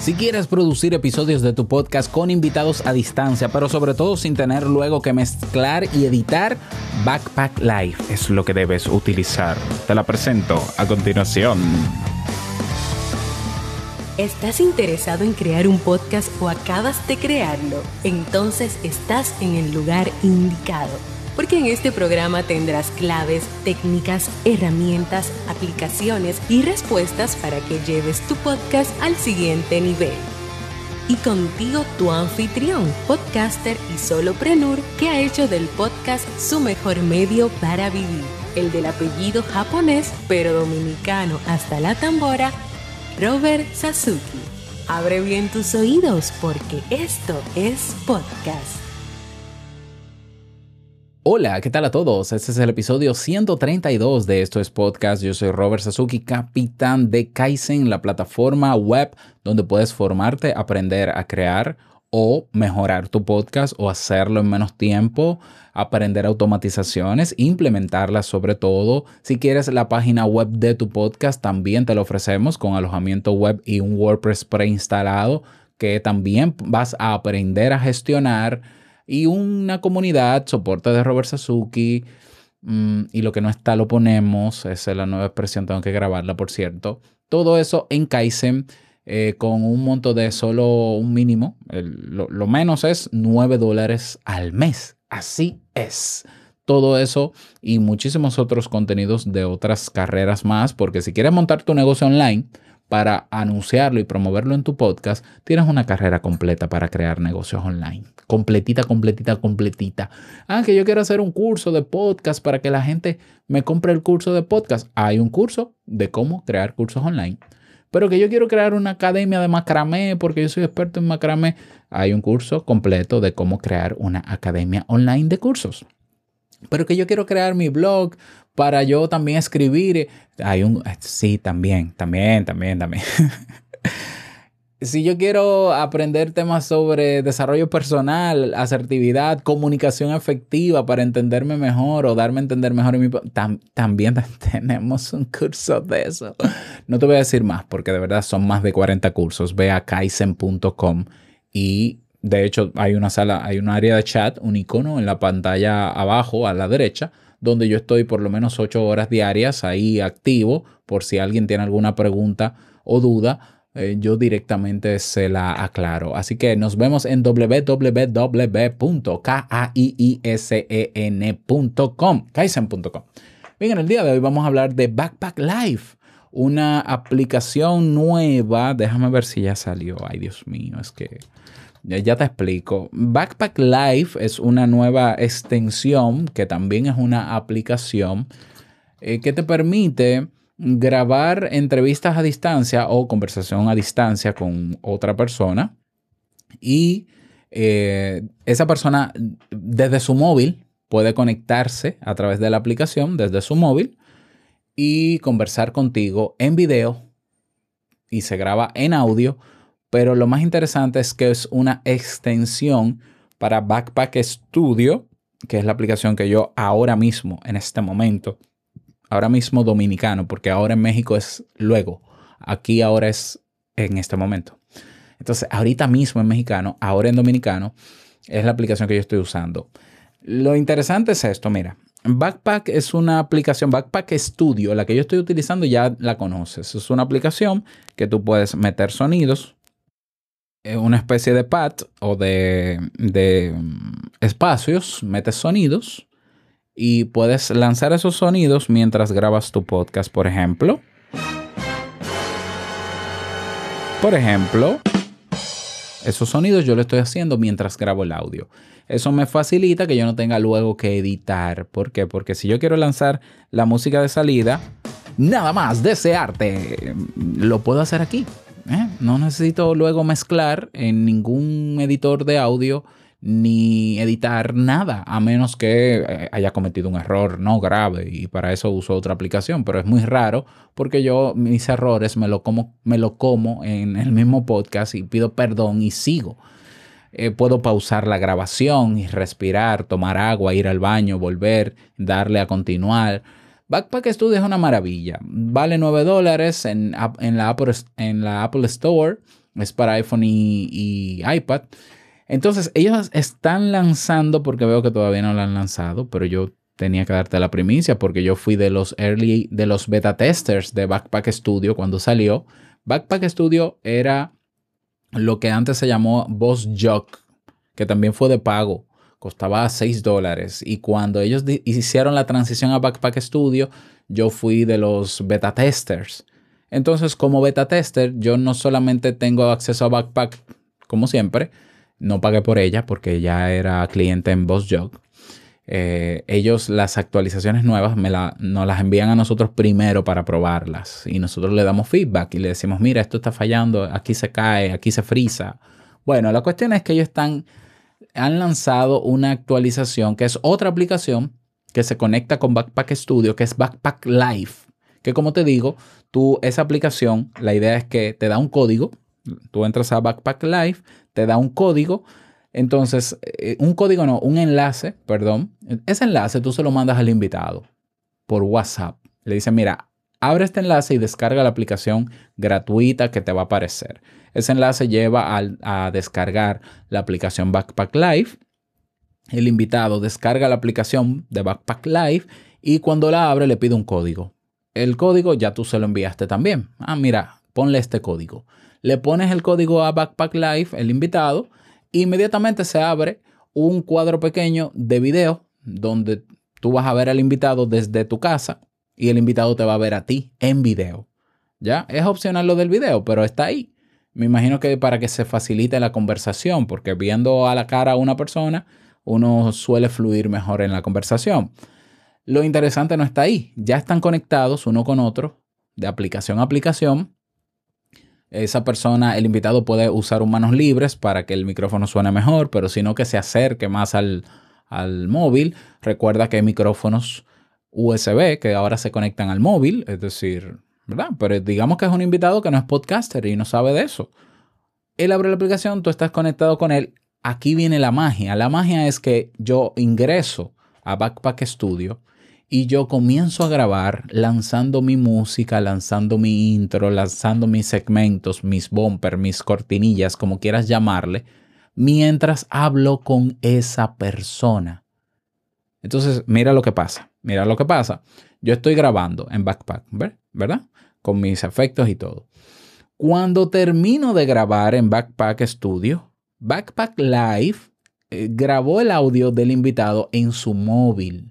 Si quieres producir episodios de tu podcast con invitados a distancia, pero sobre todo sin tener luego que mezclar y editar, Backpack Live es lo que debes utilizar. Te la presento a continuación. ¿Estás interesado en crear un podcast o acabas de crearlo? Entonces estás en el lugar indicado porque en este programa tendrás claves, técnicas, herramientas, aplicaciones y respuestas para que lleves tu podcast al siguiente nivel. Y contigo tu anfitrión, podcaster y soloprenur que ha hecho del podcast su mejor medio para vivir, el del apellido japonés pero dominicano hasta la tambora, Robert Sasuki. Abre bien tus oídos porque esto es podcast. Hola, ¿qué tal a todos? Este es el episodio 132 de Esto es Podcast. Yo soy Robert Sasuki, capitán de Kaizen, la plataforma web donde puedes formarte, aprender a crear o mejorar tu podcast o hacerlo en menos tiempo, aprender automatizaciones, implementarlas sobre todo. Si quieres la página web de tu podcast, también te lo ofrecemos con alojamiento web y un WordPress preinstalado que también vas a aprender a gestionar y una comunidad, soporte de Robert Sasuki. Mm, y lo que no está lo ponemos. Esa es la nueva expresión, tengo que grabarla, por cierto. Todo eso en Kaizen eh, con un monto de solo un mínimo. lo, menos es 9 dólares al mes. Así es. Todo eso y muchísimos otros contenidos de otras carreras más. Porque si quieres montar tu negocio online, para anunciarlo y promoverlo en tu podcast, tienes una carrera completa para crear negocios online. Completita, completita, completita. Ah, que yo quiero hacer un curso de podcast para que la gente me compre el curso de podcast. Hay un curso de cómo crear cursos online. Pero que yo quiero crear una academia de macramé porque yo soy experto en macramé. Hay un curso completo de cómo crear una academia online de cursos pero que yo quiero crear mi blog para yo también escribir. Hay un, sí, también, también, también, también. si yo quiero aprender temas sobre desarrollo personal, asertividad, comunicación efectiva para entenderme mejor o darme a entender mejor en mi... también tenemos un curso de eso. No te voy a decir más porque de verdad son más de 40 cursos. Ve a kaizen.com y de hecho hay una sala, hay un área de chat, un icono en la pantalla abajo a la derecha donde yo estoy por lo menos ocho horas diarias ahí activo por si alguien tiene alguna pregunta o duda. Eh, yo directamente se la aclaro. Así que nos vemos en www.kaiisen.com, kaizen.com. Bien, en el día de hoy vamos a hablar de Backpack Life, una aplicación nueva. Déjame ver si ya salió. Ay, Dios mío, es que ya te explico. Backpack Live es una nueva extensión que también es una aplicación eh, que te permite grabar entrevistas a distancia o conversación a distancia con otra persona y eh, esa persona desde su móvil puede conectarse a través de la aplicación desde su móvil y conversar contigo en video y se graba en audio. Pero lo más interesante es que es una extensión para Backpack Studio, que es la aplicación que yo ahora mismo, en este momento, ahora mismo dominicano, porque ahora en México es luego, aquí ahora es en este momento. Entonces, ahorita mismo en mexicano, ahora en dominicano, es la aplicación que yo estoy usando. Lo interesante es esto, mira, Backpack es una aplicación, Backpack Studio, la que yo estoy utilizando ya la conoces. Es una aplicación que tú puedes meter sonidos, eh, una especie de pad o de, de mm, espacios, metes sonidos y puedes lanzar esos sonidos mientras grabas tu podcast, por ejemplo. Por ejemplo, esos sonidos yo lo estoy haciendo mientras grabo el audio. Eso me facilita que yo no tenga luego que editar. ¿Por qué? Porque si yo quiero lanzar la música de salida, nada más desearte, lo puedo hacer aquí. ¿eh? No necesito luego mezclar en ningún editor de audio ni editar nada, a menos que eh, haya cometido un error no grave y para eso uso otra aplicación, pero es muy raro porque yo mis errores me lo como, me lo como en el mismo podcast y pido perdón y sigo. Eh, puedo pausar la grabación y respirar, tomar agua, ir al baño, volver, darle a continuar. Backpack Studio es una maravilla. Vale 9 dólares en, la Apple, en la Apple Store. Es para iPhone y, iPad. Entonces, ellos están lanzando, porque veo que todavía no lo han lanzado, pero yo tenía que darte la primicia porque yo fui de los early, de los beta testers de Backpack Studio cuando salió. Backpack Studio era lo que antes se llamó Boss Jock, que también fue de pago. Costaba 6 dólares. Y cuando ellos hicieron la transición a Backpack Studio, yo fui de los beta testers. Entonces, como beta tester, yo no solamente tengo acceso a Backpack, como siempre, no pagué por ella porque ya era cliente en BossJog. Eh, ellos las actualizaciones nuevas me nos las envían a nosotros primero para probarlas y nosotros le damos feedback y le decimos, mira, esto está fallando, aquí se cae, aquí se frisa. Bueno, la cuestión es que ellos están, han lanzado una actualización que es otra aplicación que se conecta con Backpack Studio, que es Backpack Live, que como te digo, tú esa aplicación, la idea es que te da un código, tú entras a Backpack Live, te da un código, entonces, eh, un código no, un enlace, perdón, ese enlace tú se lo mandas al invitado por WhatsApp. Le dices, mira, abre este enlace y descarga la aplicación gratuita que te va a aparecer. Ese enlace lleva a, a descargar la aplicación Backpack Live. El invitado descarga la aplicación de Backpack Live y cuando la abre le pide un código el código ya tú se lo enviaste también. Ah, mira, ponle este código. Le pones el código a Backpack Live, el invitado, inmediatamente se abre un cuadro pequeño de video donde tú vas a ver al invitado desde tu casa y el invitado te va a ver a ti en video. ¿Ya? Es opcional lo del video, pero está ahí. Me imagino que para que se facilite la conversación, porque viendo a la cara a una persona, uno suele fluir mejor en la conversación. Lo interesante no está ahí. Ya están conectados uno con otro, de aplicación a aplicación. Esa persona, el invitado puede usar un manos libres para que el micrófono suene mejor, pero si no que se acerque más al, al móvil. Recuerda que hay micrófonos USB que ahora se conectan al móvil, es decir, ¿verdad? Pero digamos que es un invitado que no es podcaster y no sabe de eso. Él abre la aplicación, tú estás conectado con él. Aquí viene la magia. La magia es que yo ingreso a Backpack Studio y yo comienzo a grabar lanzando mi música, lanzando mi intro, lanzando mis segmentos, mis bumpers, mis cortinillas, como quieras llamarle, mientras hablo con esa persona. Entonces, mira lo que pasa, mira lo que pasa. Yo estoy grabando en Backpack, ¿verdad? Con mis efectos y todo. Cuando termino de grabar en Backpack Studio, Backpack Live eh, grabó el audio del invitado en su móvil.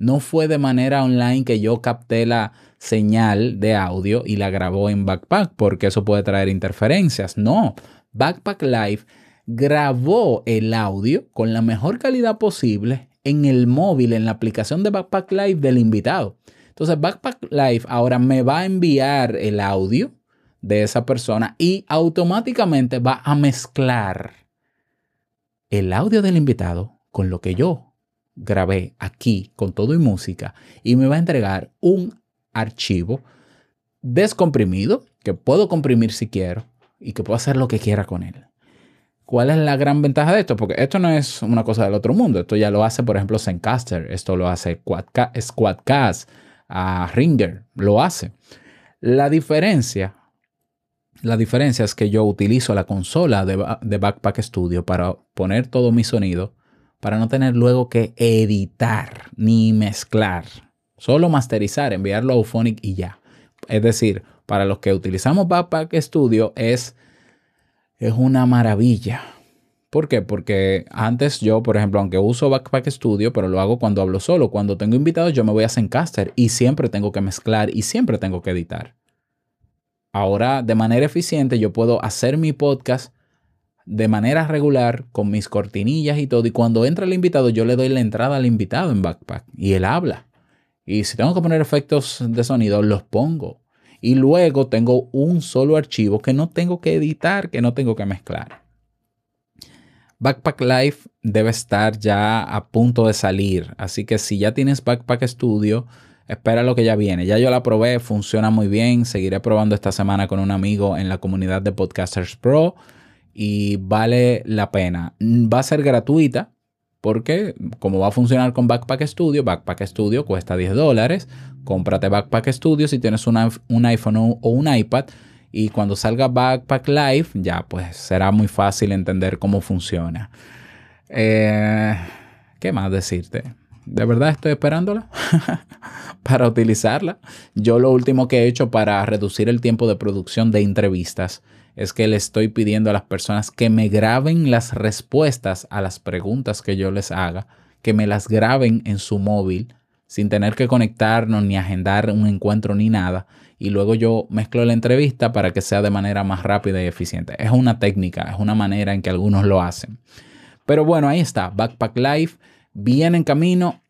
No fue de manera online que yo capté la señal de audio y la grabó en Backpack, porque eso puede traer interferencias. No, Backpack Live grabó el audio con la mejor calidad posible en el móvil, en la aplicación de Backpack Live del invitado. Entonces, Backpack Live ahora me va a enviar el audio de esa persona y automáticamente va a mezclar el audio del invitado con lo que yo grabé aquí con todo y música y me va a entregar un archivo descomprimido que puedo comprimir si quiero y que puedo hacer lo que quiera con él. ¿Cuál es la gran ventaja de esto? Porque esto no es una cosa del otro mundo. Esto ya lo hace, por ejemplo, Zencaster. Esto lo hace Squadcast, a Ringer. Lo hace. La diferencia, la diferencia es que yo utilizo la consola de Backpack Studio para poner todo mi sonido para no tener luego que editar ni mezclar. Solo masterizar, enviarlo a Auphonic y ya. Es decir, para los que utilizamos Backpack Studio es, es una maravilla. ¿Por qué? Porque antes yo, por ejemplo, aunque uso Backpack Studio, pero lo hago cuando hablo solo. Cuando tengo invitados, yo me voy a Zencaster y siempre tengo que mezclar y siempre tengo que editar. Ahora, de manera eficiente, yo puedo hacer mi podcast de manera regular con mis cortinillas y todo. Y cuando entra el invitado, yo le doy la entrada al invitado en Backpack y él habla. Y si tengo que poner efectos de sonido, los pongo. Y luego tengo un solo archivo que no tengo que editar, que no tengo que mezclar. Backpack Live debe estar ya a punto de salir. Así que si ya tienes Backpack Studio, espera lo que ya viene. Ya yo la probé, funciona muy bien. Seguiré probando esta semana con un amigo en la comunidad de Podcasters Pro y vale la pena. Va a ser gratuita porque como va a funcionar con Backpack Studio, Backpack Studio cuesta 10 dólares. Cómprate Backpack Studio si tienes un iPhone o un iPad Y cuando salga Backpack Live, ya pues será muy fácil entender cómo funciona. Eh, ¿Qué más decirte? ¿De verdad estoy esperándola para utilizarla? Yo lo último que he hecho para reducir el tiempo de producción de entrevistas es que le estoy pidiendo a las personas que me graben las respuestas a las preguntas que yo les haga, que me las graben en su móvil sin tener que conectarnos ni agendar un encuentro ni nada. Y luego yo mezclo la entrevista para que sea de manera más rápida y eficiente. Es una técnica, es una manera en que algunos lo hacen. Pero bueno, ahí está, Backpack Live, bien en camino.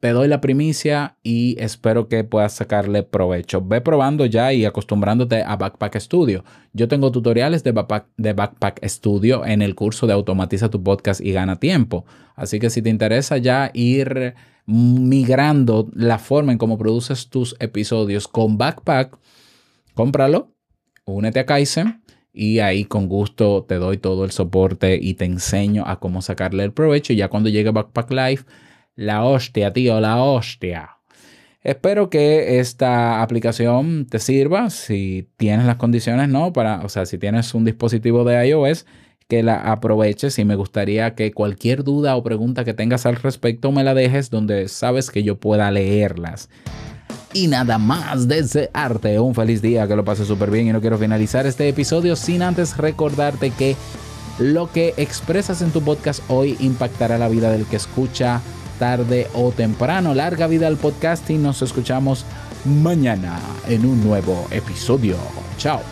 Te doy la primicia y espero que puedas sacarle provecho. Ve probando ya y acostumbrándote a Backpack Studio. Yo tengo tutoriales de Backpack, de Backpack Studio en el curso de Automatiza tu podcast y gana tiempo. Así que si te interesa ya ir migrando la forma en cómo produces tus episodios con Backpack, cómpralo, únete a Kaizen y ahí con gusto te doy todo el soporte y te enseño a cómo sacarle el provecho. Y ya cuando llegue Backpack Live, la hostia, tío, la hostia. Espero que esta aplicación te sirva si tienes las condiciones, ¿no? Para, o sea, si tienes un dispositivo de iOS, que la aproveches y me gustaría que cualquier duda o pregunta que tengas al respecto me la dejes donde sabes que yo pueda leerlas. Y nada más desearte un feliz día, que lo pases súper bien y no quiero finalizar este episodio sin antes recordarte que lo que expresas en tu podcast hoy impactará la vida del que escucha tarde o temprano. Larga vida al podcast y nos escuchamos mañana en un nuevo episodio. Chao.